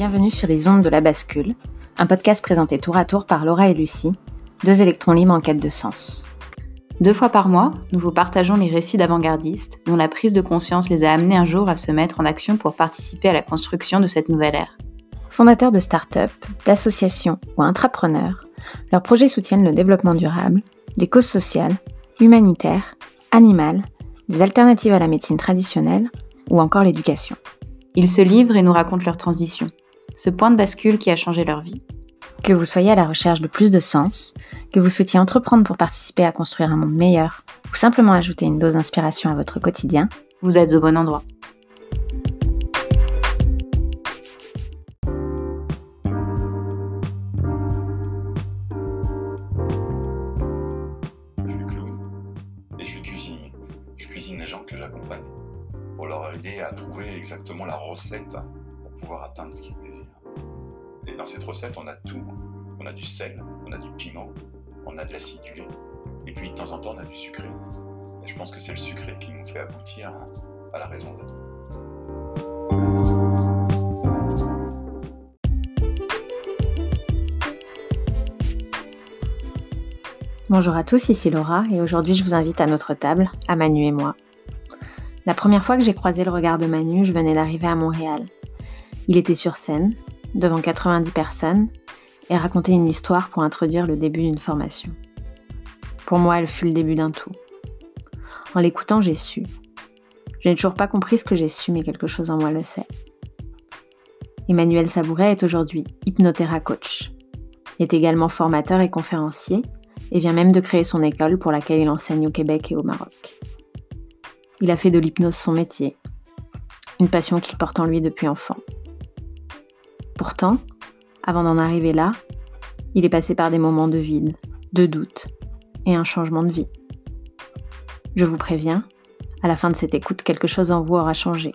Bienvenue sur les ondes de la bascule, un podcast présenté tour à tour par Laura et Lucie, deux électrons libres en quête de sens. Deux fois par mois, nous vous partageons les récits d'avant-gardistes dont la prise de conscience les a amenés un jour à se mettre en action pour participer à la construction de cette nouvelle ère. Fondateurs de start-up, d'associations ou intrapreneurs, leurs projets soutiennent le développement durable, des causes sociales, humanitaires, animales, des alternatives à la médecine traditionnelle ou encore l'éducation. Ils se livrent et nous racontent leur transition, ce point de bascule qui a changé leur vie. Que vous soyez à la recherche de plus de sens, que vous souhaitiez entreprendre pour participer à construire un monde meilleur, ou simplement ajouter une dose d'inspiration à votre quotidien, vous êtes au bon endroit. Je suis clown et je suis cuisinier. Je cuisine les gens que j'accompagne pour leur aider à trouver exactement la recette pouvoir atteindre ce qu'ils désirent. Et dans cette recette, on a tout. On a du sel, on a du piment, on a de l'acidulé, et puis de temps en temps, on a du sucré. Et je pense que c'est le sucré qui nous fait aboutir à la raison d'être. Bonjour à tous, ici Laura et aujourd'hui je vous invite à notre table, à Manu et moi. La première fois que j'ai croisé le regard de Manu, je venais d'arriver à Montréal. Il était sur scène, devant 90 personnes, et racontait une histoire pour introduire le début d'une formation. Pour moi, elle fut le début d'un tout. En l'écoutant, j'ai su. Je n'ai toujours pas compris ce que j'ai su, mais quelque chose en moi le sait. Emmanuel Sabouret est aujourd'hui hypnothéra coach. Il est également formateur et conférencier, et vient même de créer son école pour laquelle il enseigne au Québec et au Maroc. Il a fait de l'hypnose son métier, une passion qu'il porte en lui depuis enfant. Pourtant, avant d'en arriver là, il est passé par des moments de vide, de doute et un changement de vie. Je vous préviens, à la fin de cette écoute, quelque chose en vous aura changé.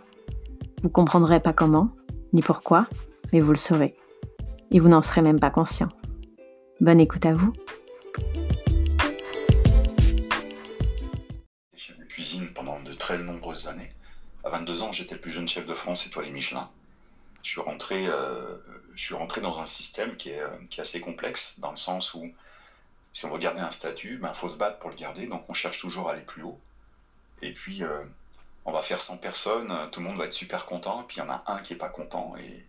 Vous comprendrez pas comment, ni pourquoi, mais vous le saurez. Et vous n'en serez même pas conscient. Bonne écoute à vous. J'ai fait cuisine pendant de très nombreuses années. À 22 ans, j'étais le plus jeune chef de France étoilé Michelin. Je suis rentré, euh, je suis rentré dans un système qui est, euh, qui est assez complexe, dans le sens où si on veut garder un statut, il ben, faut se battre pour le garder, donc on cherche toujours à aller plus haut. Et puis, euh, on va faire 100 personnes, tout le monde va être super content, et puis il y en a un qui n'est pas content, et,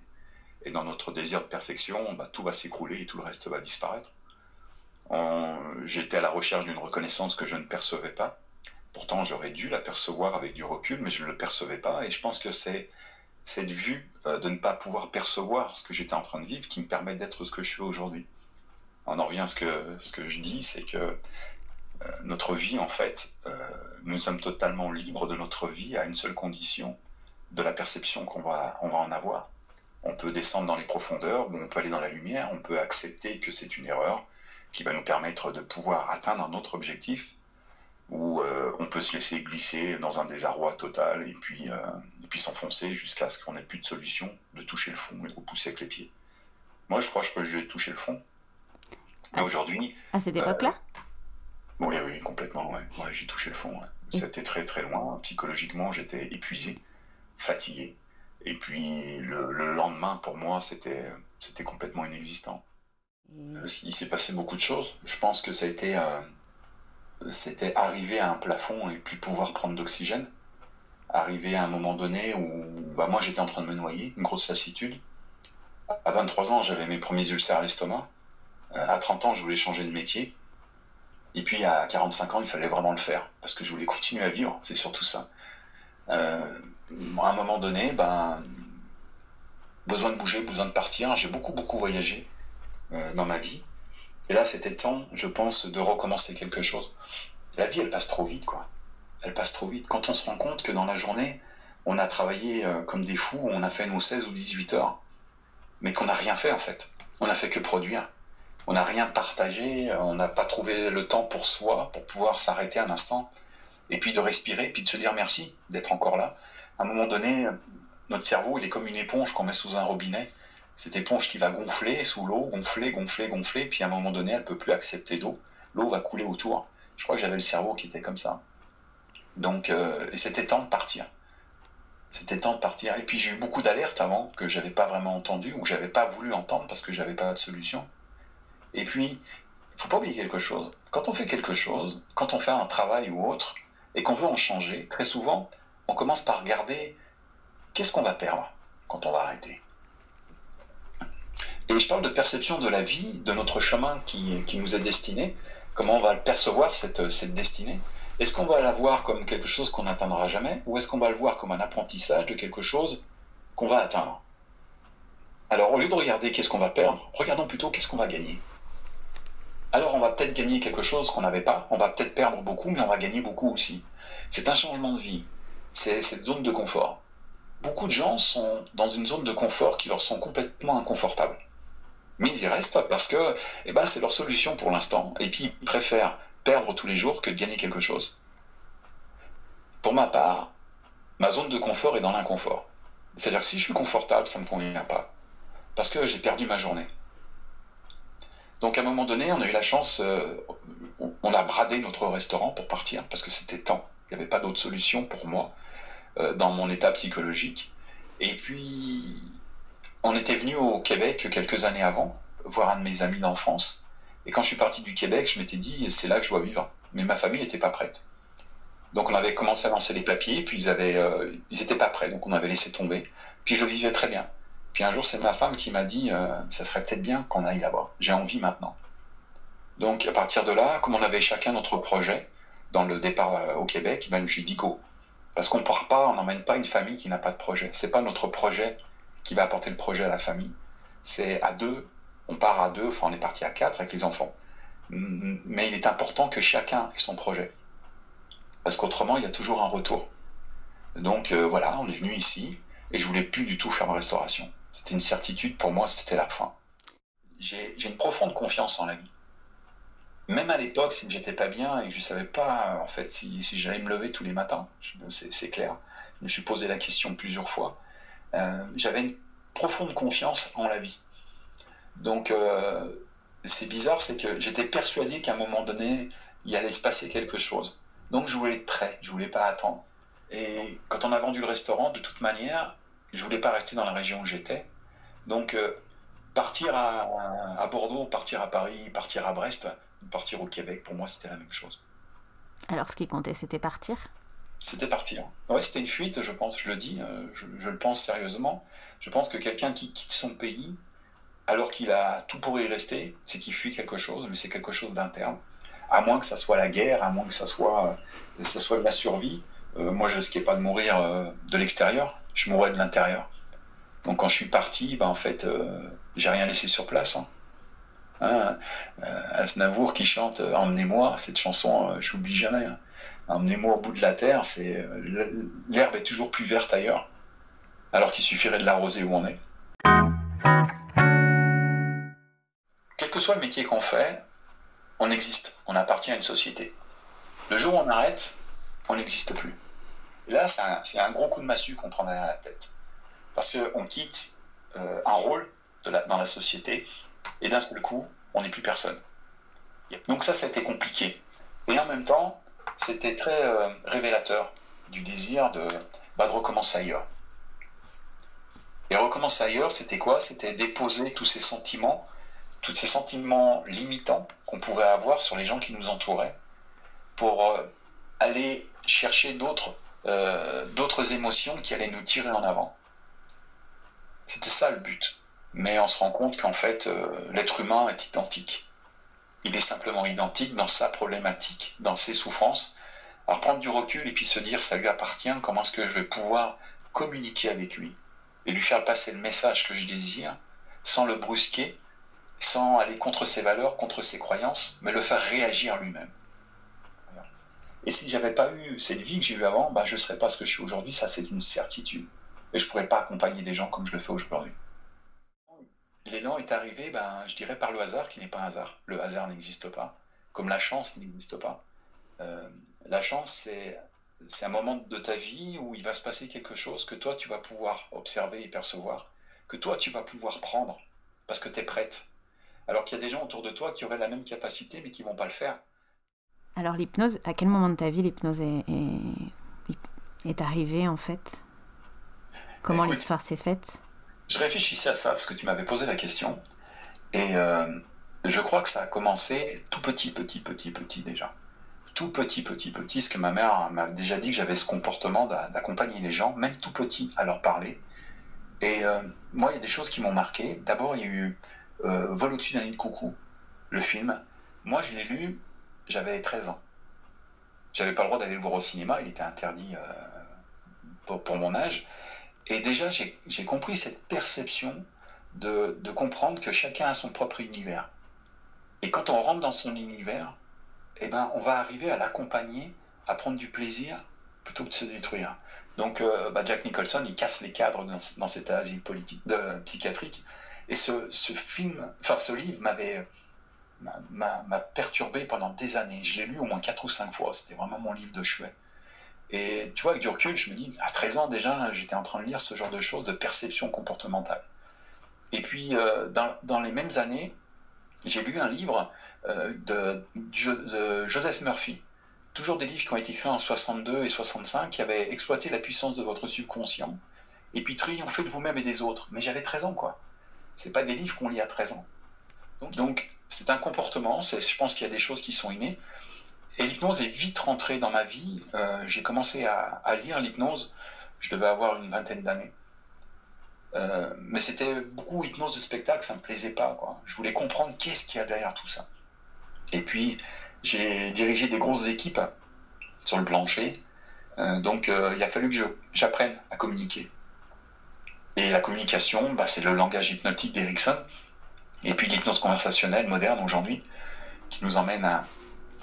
et, dans notre désir de perfection, ben, tout va s'écrouler et tout le reste va disparaître. J'étais à la recherche d'une reconnaissance que je ne percevais pas. Pourtant, j'aurais dû la percevoir avec du recul, mais je ne le percevais pas, et je pense que c'est cette vue euh, de ne pas pouvoir percevoir ce que j'étais en train de vivre qui me permet d'être ce que je suis aujourd'hui. On en revient à ce que, ce que je dis, c'est que euh, notre vie, en fait, euh, nous sommes totalement libres de notre vie à une seule condition, de la perception qu'on va, on va en avoir. On peut descendre dans les profondeurs, on peut aller dans la lumière, on peut accepter que c'est une erreur qui va nous permettre de pouvoir atteindre notre objectif, où euh, on peut se laisser glisser dans un désarroi total et puis, euh, et puis s'enfoncer jusqu'à ce qu'on n'ait plus de solution, de toucher le fond et de repousser avec les pieds. Moi, je crois que j'ai touché le fond. Et aujourd'hui. À cette époque-là? Euh, Oui, oui, complètement. Ouais. ouais j'ai touché le fond. Ouais. C'était très, très loin. Psychologiquement, j'étais épuisé, fatigué. Et puis, le, le lendemain, pour moi, c'était complètement inexistant. Il s'est passé beaucoup de choses. Je pense que ça a été c'était arriver à un plafond et puis pouvoir prendre d'oxygène. Arriver à un moment donné où bah, moi j'étais en train de me noyer, une grosse lassitude. À 23 ans, j'avais mes premiers ulcères à l'estomac. Euh, à 30 ans, je voulais changer de métier. Et puis à 45 ans, il fallait vraiment le faire parce que je voulais continuer à vivre, c'est surtout ça. Euh, à un moment donné, ben, besoin de bouger, besoin de partir. J'ai beaucoup, beaucoup voyagé euh, dans ma vie. Et là, c'était temps, je pense, de recommencer quelque chose. La vie, elle passe trop vite, quoi. Elle passe trop vite. Quand on se rend compte que dans la journée, on a travaillé euh, comme des fous, on a fait nos 16 ou 18 heures, mais qu'on n'a rien fait, en fait. On n'a fait que produire. On n'a rien partagé, on n'a pas trouvé le temps pour soi, pour pouvoir s'arrêter un instant, et puis de respirer, puis de se dire merci d'être encore là. À un moment donné, notre cerveau, il est comme une éponge qu'on met sous un robinet cette éponge qui va gonfler sous l'eau, gonfler, gonfler, gonfler, puis à un moment donné, elle peut plus accepter d'eau. L'eau va couler autour. Je crois que j'avais le cerveau qui était comme ça. Donc, euh, et c'était temps de partir. C'était temps de partir. Et puis j'ai eu beaucoup d'alertes avant que j'avais pas vraiment entendu ou que j'avais pas voulu entendre parce que j'avais pas de solution. Et puis, il faut pas oublier quelque chose. Quand on fait quelque chose, quand on fait un travail ou autre, et qu'on veut en changer, très souvent, on commence par regarder qu'est-ce qu'on va perdre quand on va arrêter. Et je parle de perception de la vie, de notre chemin qui, qui nous est destiné, comment on va percevoir cette, cette destinée? Est-ce qu'on va la voir comme quelque chose qu'on n'atteindra jamais, ou est-ce qu'on va le voir comme un apprentissage de quelque chose qu'on va atteindre? Alors au lieu de regarder qu'est-ce qu'on va perdre, regardons plutôt qu'est-ce qu'on va gagner. Alors on va peut-être gagner quelque chose qu'on n'avait pas, on va peut-être perdre beaucoup, mais on va gagner beaucoup aussi. C'est un changement de vie, c'est cette zone de confort. Beaucoup de gens sont dans une zone de confort qui leur sont complètement inconfortables. Mais ils y restent parce que eh ben, c'est leur solution pour l'instant, et puis ils préfèrent perdre tous les jours que de gagner quelque chose. Pour ma part, ma zone de confort est dans l'inconfort. C'est-à-dire que si je suis confortable, ça ne me convient pas. Parce que j'ai perdu ma journée. Donc à un moment donné, on a eu la chance, euh, on a bradé notre restaurant pour partir, parce que c'était temps. Il n'y avait pas d'autre solution pour moi euh, dans mon état psychologique. Et puis, on était venu au Québec quelques années avant, voir un de mes amis d'enfance. Et quand je suis parti du Québec, je m'étais dit, c'est là que je dois vivre. Mais ma famille n'était pas prête. Donc on avait commencé à lancer les papiers, puis ils avaient, euh, n'étaient pas prêts, donc on avait laissé tomber. Puis je le vivais très bien. Puis un jour, c'est ma femme qui m'a dit euh, ça serait peut-être bien qu'on aille là-bas. J'ai envie maintenant. Donc à partir de là, comme on avait chacun notre projet dans le départ euh, au Québec, ben, je lui dit go. Parce qu'on ne part pas, on n'emmène pas une famille qui n'a pas de projet. C'est pas notre projet qui va apporter le projet à la famille. C'est à deux, on part à deux, enfin on est parti à quatre avec les enfants. Mais il est important que chacun ait son projet. Parce qu'autrement, il y a toujours un retour. Donc euh, voilà, on est venu ici et je voulais plus du tout faire ma restauration. C'était une certitude pour moi, c'était la fin. J'ai une profonde confiance en la vie. Même à l'époque, si j'étais pas bien et que je savais pas en fait si, j'allais me lever tous les matins, c'est clair. Je me suis posé la question plusieurs fois. Euh, j'avais une profonde confiance en la vie. Donc euh, c'est bizarre, c'est que j'étais persuadé qu'à un moment donné, il allait se passer quelque chose. Donc je voulais être prêt, je voulais pas attendre. Et quand on a vendu le restaurant, de toute manière, je voulais pas rester dans la région où j'étais. Donc, euh, partir à, Bordeaux, partir à Paris, partir à Brest, partir au Québec, pour moi, c'était la même chose. Alors, ce qui comptait, c'était partir? C'était partir. Ouais, c'était une fuite, je pense, je le dis, euh, je, le pense sérieusement. Je pense que quelqu'un qui quitte son pays, alors qu'il a tout pour y rester, c'est qu'il fuit quelque chose, mais c'est quelque chose d'interne. À moins que ça soit la guerre, à moins que ça soit, ça soit de la survie. Euh, moi, je risquais pas de mourir de l'extérieur, je mourrais de l'intérieur. Donc quand je suis parti, bah, en fait, euh, j'ai rien laissé sur place. Hein. Hein, euh, Asnavour qui chante euh, Emmenez-moi, cette chanson, je l'oublie jamais. Hein. Emmenez-moi au bout de la terre, c'est l'herbe est toujours plus verte ailleurs, alors qu'il suffirait de l'arroser où on est. Quel que soit le métier qu'on fait, on existe, on appartient à une société. Le jour où on arrête, on n'existe plus. Là, c'est un, un, gros coup de massue qu'on prend derrière la tête parce qu'on quitte euh, un rôle dans la société et d'un seul coup, on n'est plus personne. Donc ça, ça a été compliqué. Et en même temps, c'était très euh, révélateur du désir de, bah, de recommencer ailleurs. Et recommencer ailleurs, c'était quoi? C'était déposer tous ces sentiments, tous ces sentiments limitants qu'on pouvait avoir sur les gens qui nous entouraient, pour euh, aller chercher d'autres d'autres émotions qui allaient nous tirer en avant. C'était ça le but. Mais on se rend compte qu'en fait, euh, l'être humain est identique. Il est simplement identique dans sa problématique, dans ses souffrances. Alors prendre du recul et puis se dire ça lui appartient, comment est-ce que je vais pouvoir communiquer avec lui et lui faire passer le message que je désire sans le brusquer, sans aller contre ses valeurs, contre ses croyances, mais le faire réagir lui-même. Et si j'avais pas eu cette vie que j'ai eue avant, bah, je ne serais pas ce que je suis aujourd'hui, ça c'est une certitude et je ne pourrais pas accompagner des gens comme je le fais aujourd'hui. L'élan est arrivé, ben, je dirais, par le hasard qui n'est pas un hasard. Le hasard n'existe pas, comme la chance n'existe pas. Euh, la chance, c'est, c'est un moment de ta vie où il va se passer quelque chose que toi, tu vas pouvoir observer et percevoir, que toi, tu vas pouvoir prendre, parce que tu es prête. Alors qu'il y a des gens autour de toi qui auraient la même capacité, mais qui ne vont pas le faire. Alors l'hypnose, à quel moment de ta vie l'hypnose est, est, est arrivée en fait? Comment l'histoire s'est faite? Je réfléchissais à ça parce que tu m'avais posé la question. Et euh, je crois que ça a commencé tout petit, petit, petit, petit déjà. Tout petit, petit, petit, parce que ma mère m'a déjà dit que j'avais ce comportement d'accompagner les gens, même tout petit, à leur parler. Et euh, moi, il y a des choses qui m'ont marqué. D'abord, il y a eu euh, Vol au-dessus d'un lit de coucou, le film. Moi, je l'ai lu, j'avais 13 ans. J'avais pas le droit d'aller le voir au cinéma, il était interdit euh, pour, mon âge. Et déjà, j'ai compris cette perception de, comprendre que chacun a son propre univers. Et quand on rentre dans son univers, eh ben, on va arriver à l'accompagner, à prendre du plaisir plutôt que de se détruire. Donc, euh, bah, Jack Nicholson, il casse les cadres dans, cet asile psychiatrique. Et ce, ce film, enfin, ce livre m'avait m'a perturbé pendant des années. Je l'ai lu au moins quatre ou cinq fois. C'était vraiment mon livre de chevet. Et tu vois, avec du recul, je me dis, à 13 ans déjà, j'étais en train de lire ce genre de choses, de perception comportementale. Et puis, euh, dans, dans, les mêmes années, j'ai lu un livre euh, de, Joseph Murphy. Toujours des livres qui ont été écrits en 62 et 65, qui avaient exploité la puissance de votre subconscient, et puis triompher de vous-même et des autres. Mais j'avais 13 ans, quoi. C'est pas des livres qu'on lit à 13 ans. Donc, donc c'est un comportement, je pense qu'il y a des choses qui sont innées. Et l'hypnose est vite rentrée dans ma vie. Euh, j'ai commencé à, lire l'hypnose, je devais avoir une vingtaine d'années. Euh, mais c'était beaucoup hypnose de spectacle, ça me plaisait pas. Je voulais comprendre qu'est-ce qu'il y a derrière tout ça. Et puis, j'ai dirigé des grosses équipes sur le plancher. Euh, donc, il a fallu que j'apprenne à communiquer. Et la communication, bah, c'est le langage hypnotique d'Erickson. Et puis l'hypnose conversationnelle moderne aujourd'hui, qui nous emmène à,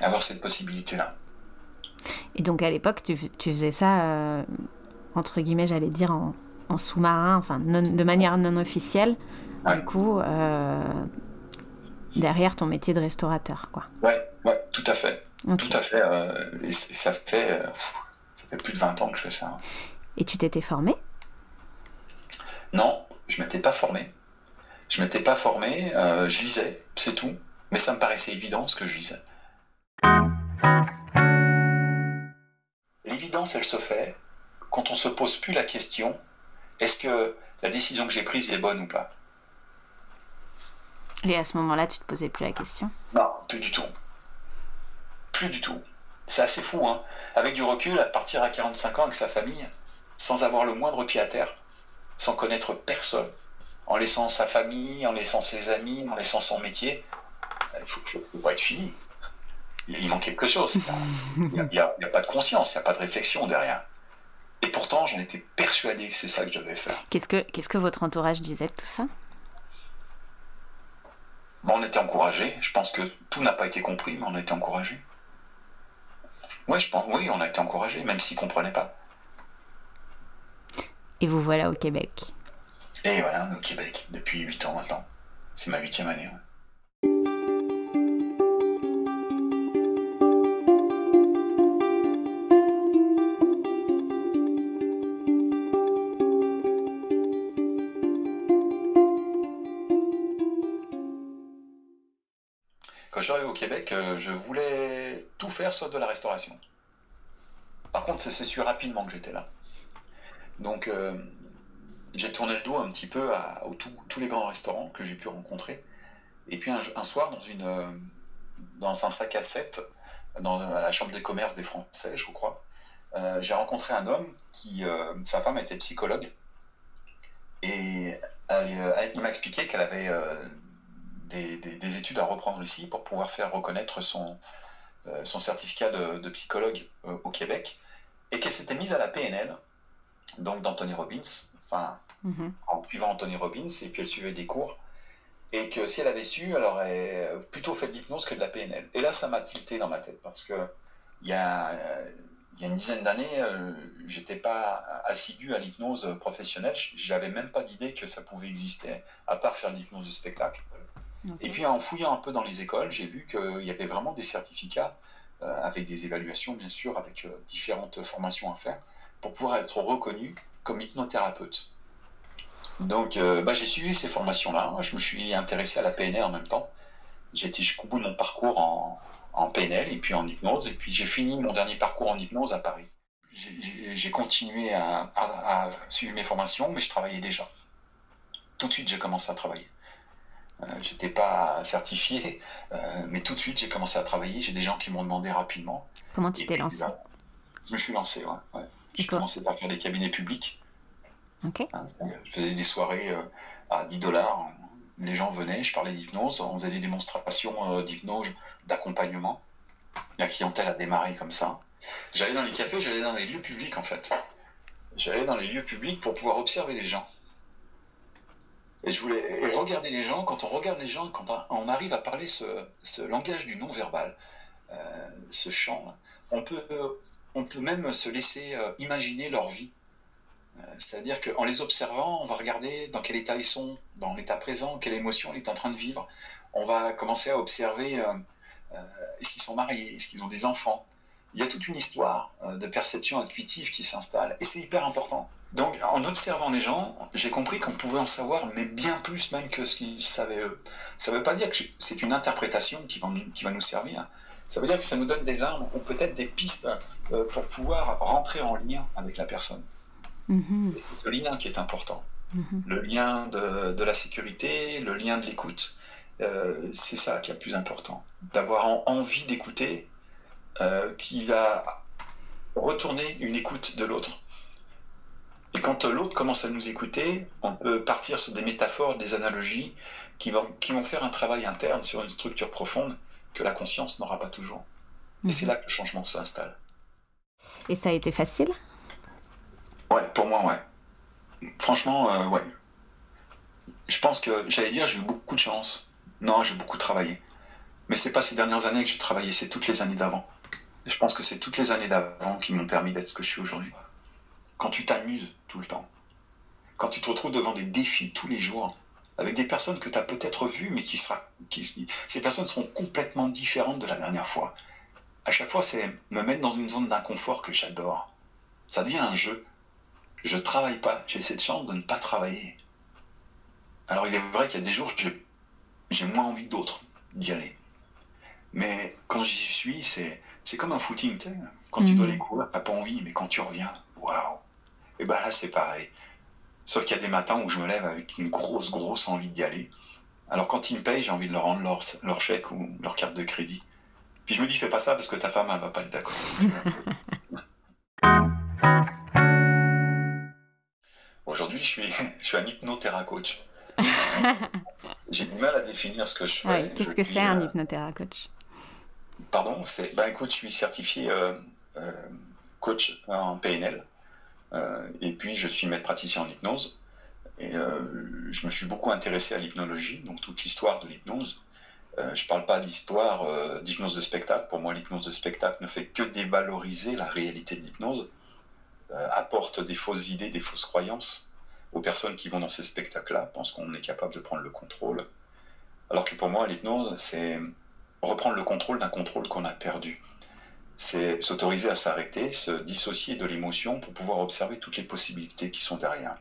avoir cette possibilité-là. Et donc à l'époque, tu, faisais ça, euh, entre guillemets, j'allais dire, en, sous-marin, enfin de manière non officielle, du coup, euh, derrière ton métier de restaurateur. Quoi. Ouais, ouais, tout à fait. Tout à fait. Euh, et, ça fait, ça fait plus de 20 ans que je fais ça. Et tu t'étais formé? Non, je m'étais pas formé. Je m'étais pas formé, je lisais, c'est tout. Mais ça me paraissait évident ce que je lisais. L'évidence, elle se fait quand on se pose plus la question est-ce que la décision que j'ai prise est bonne ou pas? Et à ce moment-là, tu te posais plus la question? Non, plus du tout. Plus du tout. C'est assez fou, hein. Avec du recul, à partir à 45 ans avec sa famille, sans avoir le moindre pied à terre, sans connaître personne, en laissant sa famille, en laissant ses amis, en laissant son métier, il faut, faut, être fini. Il, manque quelque chose. Il n'y a, pas de conscience, il n'y a pas de réflexion derrière. Et pourtant, j'en étais persuadé que c'est ça que je devais faire. Qu'est-ce que, qu'est-ce que votre entourage disait de tout ça? On était encouragés. Je pense que tout n'a pas été compris, mais on a été encouragés. Oui, je pense, oui, on a été encouragés, même s'ils ne comprenaient pas. Et vous voilà au Québec? Et voilà, au Québec, depuis 8 ans maintenant. C'est ma huitième année. Quand je suis arrivé au Québec, euh, je voulais tout faire sauf de la restauration. Par contre, c'est su rapidement que j'étais là. Donc, euh, j'ai tourné le dos un petit peu à, tous les grands restaurants que j'ai pu rencontrer. Et puis un, soir, euh, dans un sac à 7, dans la chambre des commerces des Français, je crois, j'ai rencontré un homme qui, sa femme était psychologue. Et il m'a expliqué qu'elle avait des, études à reprendre ici pour pouvoir faire reconnaître son, son certificat de, de psychologue au Québec. Et qu'elle s'était mise à la PNL, donc d'Anthony Robbins, enfin, mhm. en suivant Anthony Robbins, et puis elle suivait des cours. Et que si elle avait su, elle aurait plutôt fait de l'hypnose que de la PNL. Et là, ça m'a tilté dans ma tête, parce que il y a, il y a une dizaine d'années, euh, j'étais pas assidu à l'hypnose professionnelle. J'avais même pas d'idée que ça pouvait exister, à part faire de l'hypnose de spectacle. Et puis en fouillant un peu dans les écoles, j'ai vu qu'il y avait vraiment des certificats euh, avec des évaluations, bien sûr, avec euh, différentes formations à faire, pour pouvoir être reconnu comme hypnothérapeute. Donc euh, bah, j'ai suivi ces formations-là, je me suis intéressé à la PNL en même temps. J'ai été jusqu'au bout de mon parcours en, PNL et puis en hypnose, et puis j'ai fini mon dernier parcours en hypnose à Paris. j'ai continué à, suivre mes formations, mais je travaillais déjà. Tout de suite, j'ai commencé à travailler. Euh, je n'étais pas certifié, euh, mais tout de suite, j'ai commencé à travailler. J'ai des gens qui m'ont demandé rapidement. Comment tu t'es lancé Je me suis lancé, ouais. J'ai commencé par faire des cabinets publics. Ok. Hein, je faisais des soirées euh, à 10 dollars. Les gens venaient, je parlais d'hypnose, on faisait des démonstrations d'hypnose, d'accompagnement. La clientèle a démarré comme ça. J'allais dans les cafés, j'allais dans les lieux publics en fait. J'allais dans les lieux publics pour pouvoir observer les gens. Et je voulais regarder les gens. Quand on regarde les gens, quand on arrive à parler ce, langage du non-verbal, euh, ce chant, on peut, on peut même se laisser euh, imaginer leur vie. Euh, c'est-à-dire qu'en les observant, on va regarder dans quel état ils sont, dans l'état présent, quelle émotion ils sont en train de vivre. On va commencer à observer est-ce qu'ils sont mariés, est-ce qu'ils ont des enfants, il y a toute une histoire euh, de perception intuitive qui s'installe, et c'est hyper important. Donc, en observant les gens, j'ai compris qu'on pouvait en savoir, mais bien plus même que ce qu'ils savaient eux. Ça ne veut pas dire que c'est une interprétation qui va, qui va nous servir. Ça veut dire que ça nous donne des armes ou peut-être des pistes euh, pour pouvoir rentrer en lien avec la personne. Mm-hmm. C'est le lien qui est important. Mm-hmm. Le lien de, la sécurité, le lien de l'écoute. Euh, c'est ça qui est le plus important. D'avoir envie d'écouter euh, qui va retourner une écoute de l'autre. Et quand l'autre commence à nous écouter, on peut partir sur des métaphores, des analogies qui vont, qui vont faire un travail interne sur une structure profonde que la conscience n'aura pas toujours. Et c'est mhm. là que le changement s'installe. Et ça a été facile? Ouais, pour moi, ouais. Franchement, euh, ouais. Je pense que, j'allais dire, j'ai eu beaucoup de chance. Non, j'ai beaucoup travaillé. Mais c'est pas ces dernières années que j'ai travaillé, c'est toutes les années d'avant je pense que c'est toutes les années d'avant qui m'ont permis d'être ce que je suis aujourd'hui. Quand tu t'amuses tout le temps, quand tu te retrouves devant des défis tous les jours, avec des personnes que tu as peut-être vues, mais qui sera, qui, ces personnes seront complètement différentes de la dernière fois. À chaque fois, c'est me mettre dans une zone d'inconfort que j'adore. Ça devient un jeu. Je travaille pas. J'ai cette chance de ne pas travailler. Alors il est vrai qu'il y a des jours, j'ai moins envie d'autres d'y aller. Mais quand j'y suis, c'est c'est comme un footing, tu sais. Quand tu dois les mhm. courir, t'as pas envie, mais quand tu reviens, waouh. Et ben là, c'est pareil. Sauf qu'il y a des matins où je me lève avec une grosse, grosse envie d'y aller. Alors quand ils me payent, j'ai envie de leur rendre leur, leur, chèque ou leur carte de crédit. Puis je me dis, fais pas ça parce que ta femme, elle va pas être d'accord. Aujourd'hui, je suis, je suis un j'ai du mal à définir ce que je fais. Qu'est-ce que c'est un euh, hypnothérapeute Pardon, c'est, ben écoute, je suis certifié euh, euh, coach en PNL, euh, et puis je suis maître praticien en hypnose, et je me suis beaucoup intéressé à l'hypnologie, donc toute l'histoire de l'hypnose. je ne parle pas d'histoire d'hypnose de spectacle, pour moi l'hypnose de spectacle ne fait que dévaloriser la réalité de l'hypnose, apporte des fausses idées, des fausses croyances aux personnes qui vont dans ces spectacles-là, pensent qu'on est capable de prendre le contrôle. Alors que pour moi, l'hypnose, c'est reprendre le contrôle d'un contrôle qu'on a perdu. C'est s'autoriser à s'arrêter, se dissocier de l'émotion pour pouvoir observer toutes les possibilités qui sont derrière.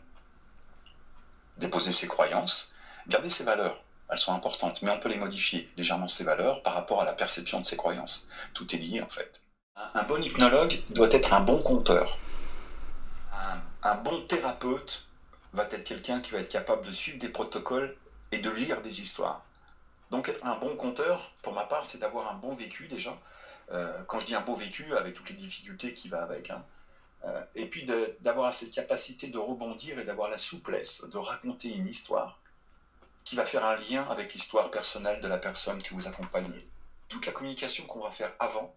Déposer ses croyances, garder ses valeurs. Elles sont importantes, mais on peut les modifier légèrement ses valeurs par rapport à la perception de ses croyances. Tout est lié en fait. Un bon hypnologue doit être un bon conteur. un bon thérapeute va être quelqu'un qui va être capable de suivre des protocoles et de lire des histoires. Donc être un bon conteur, pour ma part, c'est d'avoir un bon vécu déjà. Euh, quand je dis un beau vécu, avec toutes les difficultés qui va avec. Hein. Euh, et puis d'avoir cette capacité de rebondir et d'avoir la souplesse de raconter une histoire qui va faire un lien avec l'histoire personnelle de la personne que vous accompagnez. Toute la communication qu'on va faire avant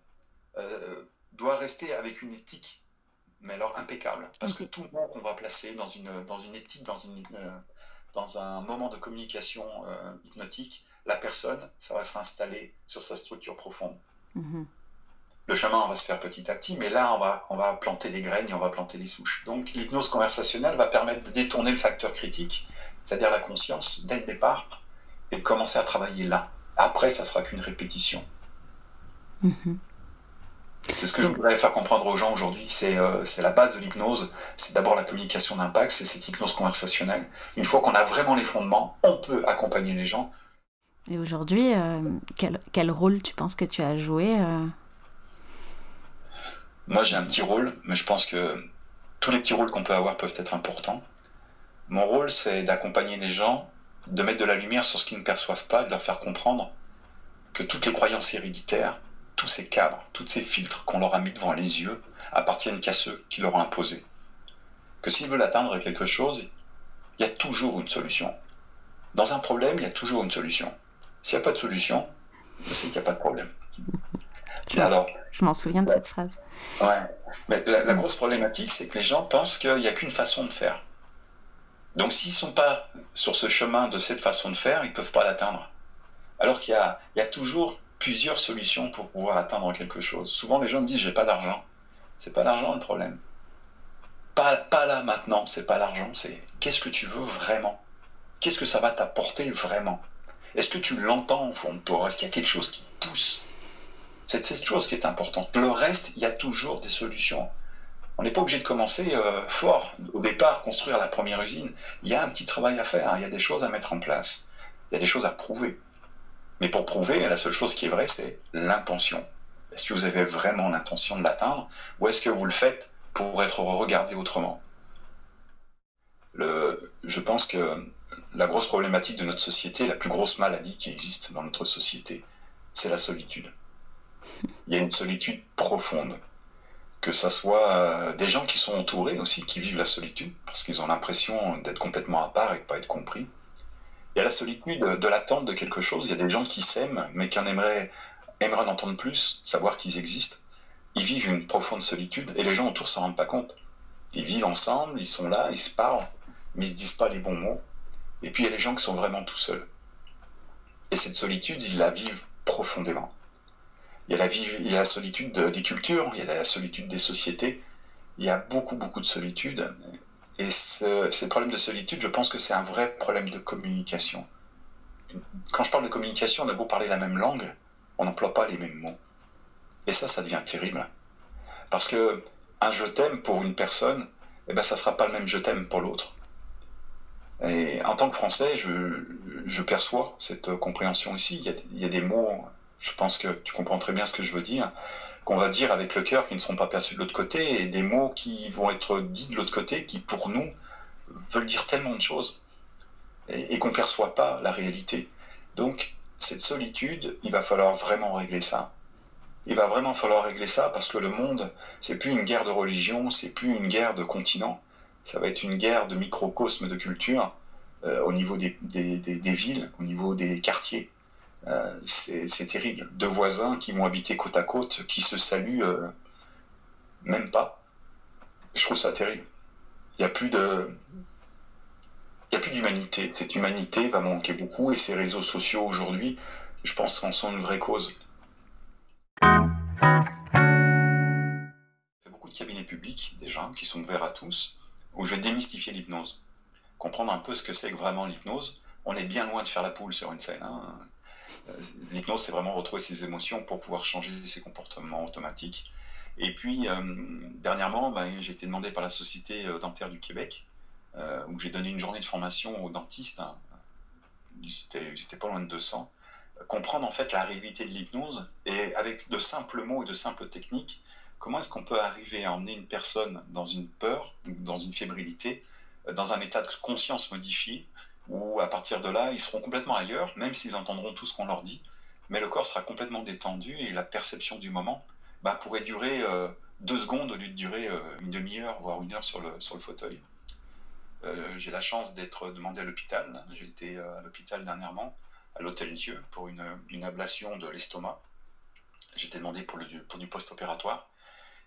euh, doit rester avec une éthique, mais alors impeccable. Parce que tout mot qu'on va placer dans une, dans une éthique, dans, une, dans un moment de communication hypnotique, la personne, ça va s'installer sur sa structure profonde. Mhm. Le chemin va se faire petit à petit, mais là, on va, on va planter les graines et on va planter les souches. Donc, l'hypnose conversationnelle va permettre de détourner le facteur critique, c'est-à-dire la conscience, dès le départ, et de commencer à travailler là. Après, ça sera qu'une répétition. Mhm. C'est ce que je voudrais faire comprendre aux gens aujourd'hui. Euh, c'est la base de l'hypnose. C'est d'abord la communication d'impact, c'est cette hypnose conversationnelle. Une fois qu'on a vraiment les fondements, on peut accompagner les gens et aujourd'hui, euh, quel, quel, rôle tu penses que tu as joué euh Moi, j'ai un petit rôle, mais je pense que tous les petits rôles qu'on peut avoir peuvent être importants. Mon rôle, c'est d'accompagner les gens, de mettre de la lumière sur ce qu'ils ne perçoivent pas, de leur faire comprendre que toutes les croyances héréditaires, tous ces cadres, tous ces filtres qu'on leur a mis devant les yeux, appartiennent qu'à ceux qui leur ont imposé. Que s'ils veulent atteindre quelque chose, il y a toujours une solution. Dans un problème, il y a toujours une solution. S'il n'y a pas de solution, c'est qu'il n'y a pas de problème. Alors, je m'en souviens de cette phrase. Ouais. Mais la, grosse problématique, c'est que les gens pensent qu'il n'y a qu'une façon de faire. Donc s'ils ne sont pas sur ce chemin de cette façon de faire, ils ne peuvent pas l'atteindre. Alors qu'il y, y a, toujours plusieurs solutions pour pouvoir atteindre quelque chose. Souvent les gens me disent j'ai pas d'argent. C'est pas l'argent le problème. Pas, pas là maintenant, c'est pas l'argent, c'est qu'est-ce que tu veux vraiment? Qu'est-ce que ça va t'apporter vraiment? Est-ce que tu l'entends au fond de toi? Est-ce qu'il y a quelque chose qui pousse? C'est cette chose qui est importante. Le reste, il y a toujours des solutions. On n'est pas obligé de commencer euh, fort. Au départ, construire la première usine, il y a un petit travail à faire, hein. il y a des choses à mettre en place, il y a des choses à prouver. Mais pour prouver, la seule chose qui est vraie, c'est l'intention. Est-ce que vous avez vraiment l'intention de l'atteindre ou est-ce que vous le faites pour être regardé autrement? Je pense que la grosse problématique de notre société, la plus grosse maladie qui existe dans notre société, c'est la solitude. Il y a une solitude profonde. Que ce soit euh, des gens qui sont entourés aussi, qui vivent la solitude, parce qu'ils ont l'impression d'être complètement à part et de ne pas être compris. Il y a la solitude de l'attente de quelque chose. Il y a des gens qui s'aiment, mais qui en aimeraient, aimeraient en entendre plus, savoir qu'ils existent. Ils vivent une profonde solitude et les gens autour ne s'en rendent pas compte. Ils vivent ensemble, ils sont là, ils se parlent, mais ils ne se disent pas les bons mots. Et puis il y a les gens qui sont vraiment tout seuls. Et cette solitude, ils la vivent profondément. Il y a la, solitude des cultures, il y a la solitude des sociétés. Il y a beaucoup, beaucoup de solitude. Et ce, ce problème de solitude, je pense que c'est un vrai problème de communication. Quand je parle de communication, on a beau parler la même langue, on n'emploie pas les mêmes mots. Et ça, ça devient terrible. Parce que un je t'aime pour une personne, eh ben, ça ne sera pas le même je t'aime pour l'autre. Et en tant que Français, je, perçois cette compréhension ici. Il y, a, des mots, je pense que tu comprends très bien ce que je veux dire, qu'on va dire avec le cœur qui ne seront pas perçus de l'autre côté, et des mots qui vont être dits de l'autre côté qui, pour nous, veulent dire tellement de choses, et, qu'on ne perçoit pas la réalité. Donc, cette solitude, il va falloir vraiment régler ça. Il va vraiment falloir régler ça parce que le monde, c'est plus une guerre de religion, c'est plus une guerre de continent ça va être une guerre de microcosme de culture euh, au niveau des, villes, au niveau des quartiers. Euh, c'est terrible. Deux voisins qui vont habiter côte à côte, qui se saluent euh, même pas. Je trouve ça terrible. Il n'y a plus de. Il a plus d'humanité. Cette humanité va manquer beaucoup et ces réseaux sociaux aujourd'hui, je pense qu'en sont une vraie cause. Il y a beaucoup de cabinets publics déjà qui sont ouverts à tous où je vais démystifier l'hypnose, comprendre un peu ce que c'est que vraiment l'hypnose. On est bien loin de faire la poule sur une scène. Hein. Euh, l'hypnose, c'est vraiment retrouver ses émotions pour pouvoir changer ses comportements automatiques. Et puis, euh, dernièrement, ben, j'ai été demandé par la Société euh, dentaire du Québec, où j'ai donné une journée de formation aux dentistes. Hein. J'étais pas loin de 200. Comprendre en fait la réalité de l'hypnose et avec de simples mots et de simples techniques, Comment est-ce qu'on peut arriver à emmener une personne dans une peur, dans une fébrilité, euh, dans un état de conscience modifié, où à partir de là, ils seront complètement ailleurs, même s'ils entendront tout ce qu'on leur dit, mais le corps sera complètement détendu et la perception du moment bah, pourrait durer euh, deux secondes au lieu de durer euh, une demi-heure, voire une heure sur le, sur le fauteuil. j'ai la chance d'être demandé à l'hôpital. J'ai été à l'hôpital dernièrement, à l'Hôtel Dieu, pour une, une ablation de l'estomac. Été demandé pour, le, pour du post-opératoire.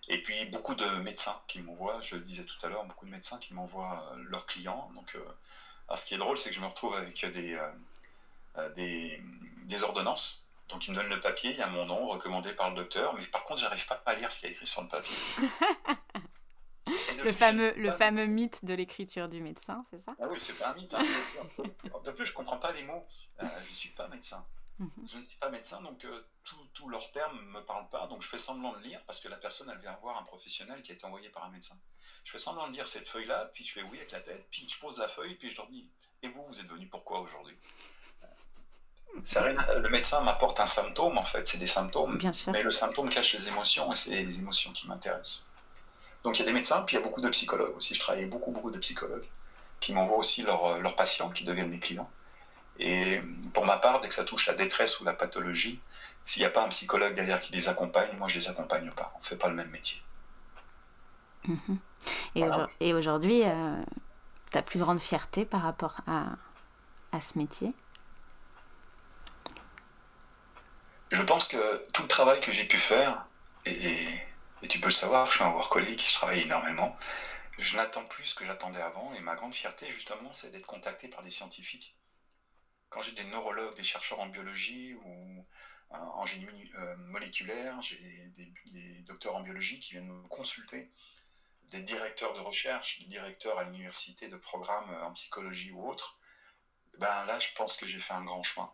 Et puis beaucoup de médecins qui m'envoient, je le disais tout à l'heure, beaucoup de médecins qui m'envoient euh, leurs clients. Donc, euh, ce qui est drôle, c'est que je me retrouve avec des, euh, des, des, ordonnances. Donc ils me donnent le papier, il y a mon nom recommandé par le docteur, mais par contre, j'arrive pas à lire ce qui est écrit sur le papier. le fameux, le fameux mythe de l'écriture du médecin, c'est ça? Ah oui, c'est pas un mythe. Hein. de plus, je comprends pas les mots. Je je suis pas médecin. Mhm. Je ne suis pas médecin, donc euh, tous leurs termes ne me parlent pas, donc je fais semblant de lire parce que la personne, elle vient voir un professionnel qui a été envoyé par un médecin. Je fais semblant de lire cette feuille-là, puis je fais oui avec la tête, puis je pose la feuille, puis je leur dis Et vous, vous êtes venu pourquoi aujourd'hui? Le médecin m'apporte un symptôme, en fait, c'est des symptômes. Bien sûr. Mais le symptôme cache les émotions et c'est les émotions qui m'intéressent. Donc il y a des médecins, puis il y a beaucoup de psychologues aussi. Je travaille avec beaucoup, beaucoup de psychologues qui m'envoient aussi leurs, leurs patients qui deviennent mes clients. Et pour ma part, dès que ça touche la détresse ou la pathologie, s'il n'y a pas un psychologue derrière qui les accompagne, moi je les accompagne pas. On ne fait pas le même métier. Mhm. Et, aujourd'hui, euh, ta plus grande fierté par rapport à, à ce métier? Je pense que tout le travail que j'ai pu faire, et, et, tu peux le savoir, je suis un workaholic, je travaille énormément, je n'attends plus ce que j'attendais avant, et ma grande fierté justement, c'est d'être contacté par des scientifiques. Quand j'ai des neurologues, des chercheurs en biologie ou en génie euh, moléculaire, j'ai des, docteurs en biologie qui viennent me consulter, des directeurs de recherche, des directeurs à l'université de programmes en psychologie ou autres, ben là, je pense que j'ai fait un grand chemin.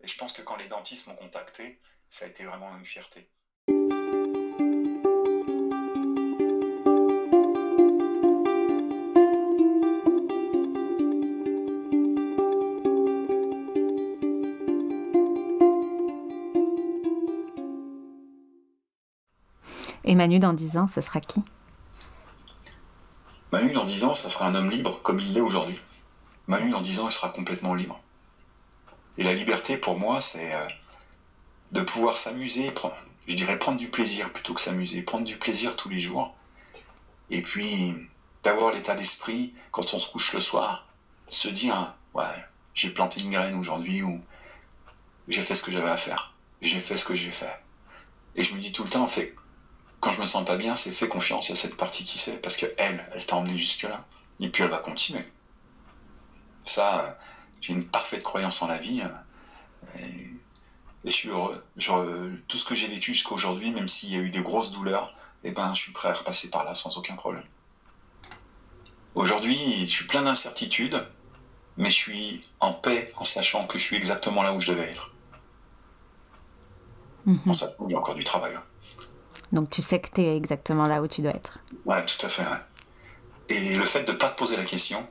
Et je pense que quand les dentistes m'ont contacté, ça a été vraiment une fierté. Et Manu, dans 10 ans, ce sera qui? Manu, dans 10 ans, ça sera un homme libre comme il l'est aujourd'hui. Manu, dans 10 ans, il sera complètement libre. Et la liberté, pour moi, c'est euh, de pouvoir s'amuser, je dirais prendre du plaisir plutôt que s'amuser, prendre du plaisir tous les jours. Et puis, d'avoir l'état d'esprit, quand on se couche le soir, se dire, ouais, j'ai planté une graine aujourd'hui ou j'ai fait ce que j'avais à faire. J'ai fait ce que j'ai fait. Et je me dis tout le temps, en fait, quand je me sens pas bien, c'est fais confiance à cette partie qui sait, parce que elle, elle t'a emmené jusque-là. Et puis elle va continuer. Ça, j'ai une parfaite croyance en la vie. Euh, et, je suis heureux. tout ce que j'ai vécu jusqu'à aujourd'hui, même s'il y a eu des grosses douleurs, eh ben, je suis prêt à repasser par là sans aucun problème. Aujourd'hui, je suis plein d'incertitudes, mais je suis en paix en sachant que je suis exactement là où je devais être. Mhm. En sachant j'ai encore du travail. Donc tu sais que tu es exactement là où tu dois être. Ouais, tout à fait. Et le fait de ne pas te poser la question,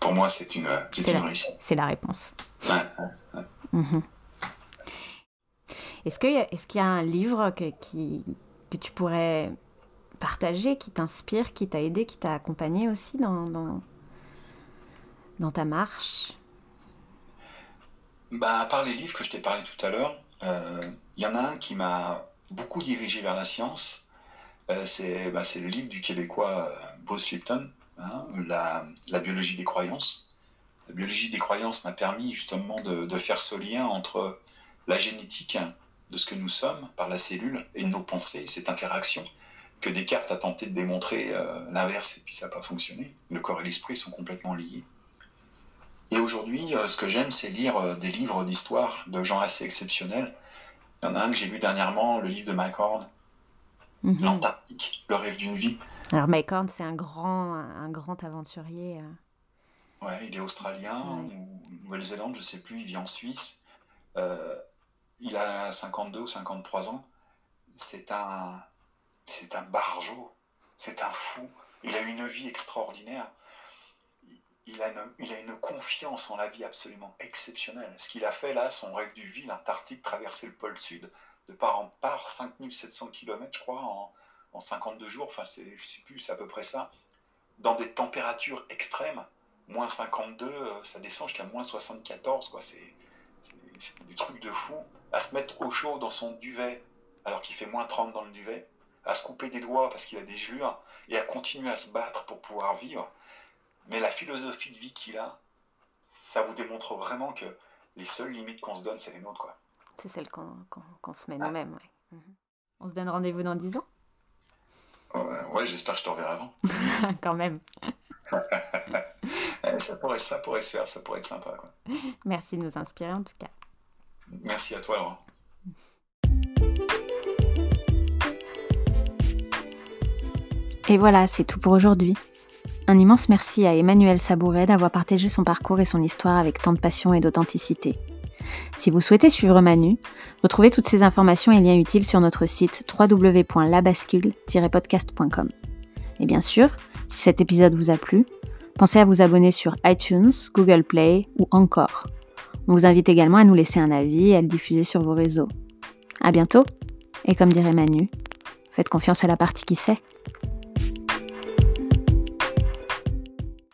pour moi, c'est une, réussite. C'est la réponse. Ouais, mhm. Est-ce qu'il y, est y, a un livre que, qui, que tu pourrais partager, qui t'inspire, qui t'a aidé, qui t'a accompagné aussi dans, dans, dans, ta marche? Bah, À part les livres que je t'ai parlé tout à l'heure, il euh, y en a un qui m'a beaucoup dirigé vers la science. Euh, c'est bah, le livre du Québécois euh, Bruce Lipton, Hein, la, biologie des croyances. La biologie des croyances m'a permis justement de, faire ce lien entre la génétique de ce que nous sommes par la cellule et nos pensées, cette interaction que Descartes a tenté de démontrer euh, l'inverse et puis ça n'a pas fonctionné. Le corps et l'esprit sont complètement liés. Et aujourd'hui, euh, ce que j'aime, c'est lire des livres d'histoire de gens assez exceptionnels. Il y en a un que j'ai lu dernièrement, le livre de Mike Horn, mhm. L'Antarctique, le rêve d'une vie. Alors Mike Horn, c'est un grand, un grand aventurier. Euh. Ouais, il est australien ou Nouvelle-Zélande, je sais plus, il vit en Suisse. Euh, il a 52 ou 53 ans. C'est un, c'est un barjot, c'est un fou. Il a une vie extraordinaire. Il a, une, confiance en la vie absolument exceptionnelle. Ce qu'il a fait là, son rêve du vie, l'Antarctique, traverser le pôle sud, de part en part, 5700 km, je crois, en, en 52 jours, enfin, c'est, je sais plus, c'est à peu près ça, dans des températures extrêmes, moins 52, euh, ça descend jusqu'à moins 74, quoi. C'est, des trucs de fou. À se mettre au chaud dans son duvet, alors qu'il fait moins 30 dans le duvet, à se couper des doigts parce qu'il a des gelures, et à continuer à se battre pour pouvoir vivre. Mais la philosophie de vie qu'il a, ça vous démontre vraiment que les seules limites qu'on se donne, c'est les nôtres, quoi. C'est celles qu'on, se met nous-mêmes, ouais. Mhm. On se donne rendez-vous dans 10 ans? Ouais, j'espère que je te reverrai avant. Quand même. ça, pourrait, ça pourrait se faire, ça pourrait être sympa. Quoi. Merci de nous inspirer en tout cas. Merci à toi, Laurent. Et voilà, c'est tout pour aujourd'hui. Un immense merci à Emmanuel Sabouret d'avoir partagé son parcours et son histoire avec tant de passion et d'authenticité. Si vous souhaitez suivre Manu, retrouvez toutes ces informations et liens utiles sur notre site www.labascule-podcast.com. Et bien sûr, si cet épisode vous a plu, pensez à vous abonner sur iTunes, Google Play ou encore. On vous invite également à nous laisser un avis et à le diffuser sur vos réseaux. À bientôt, et comme dirait Manu, faites confiance à la partie qui sait.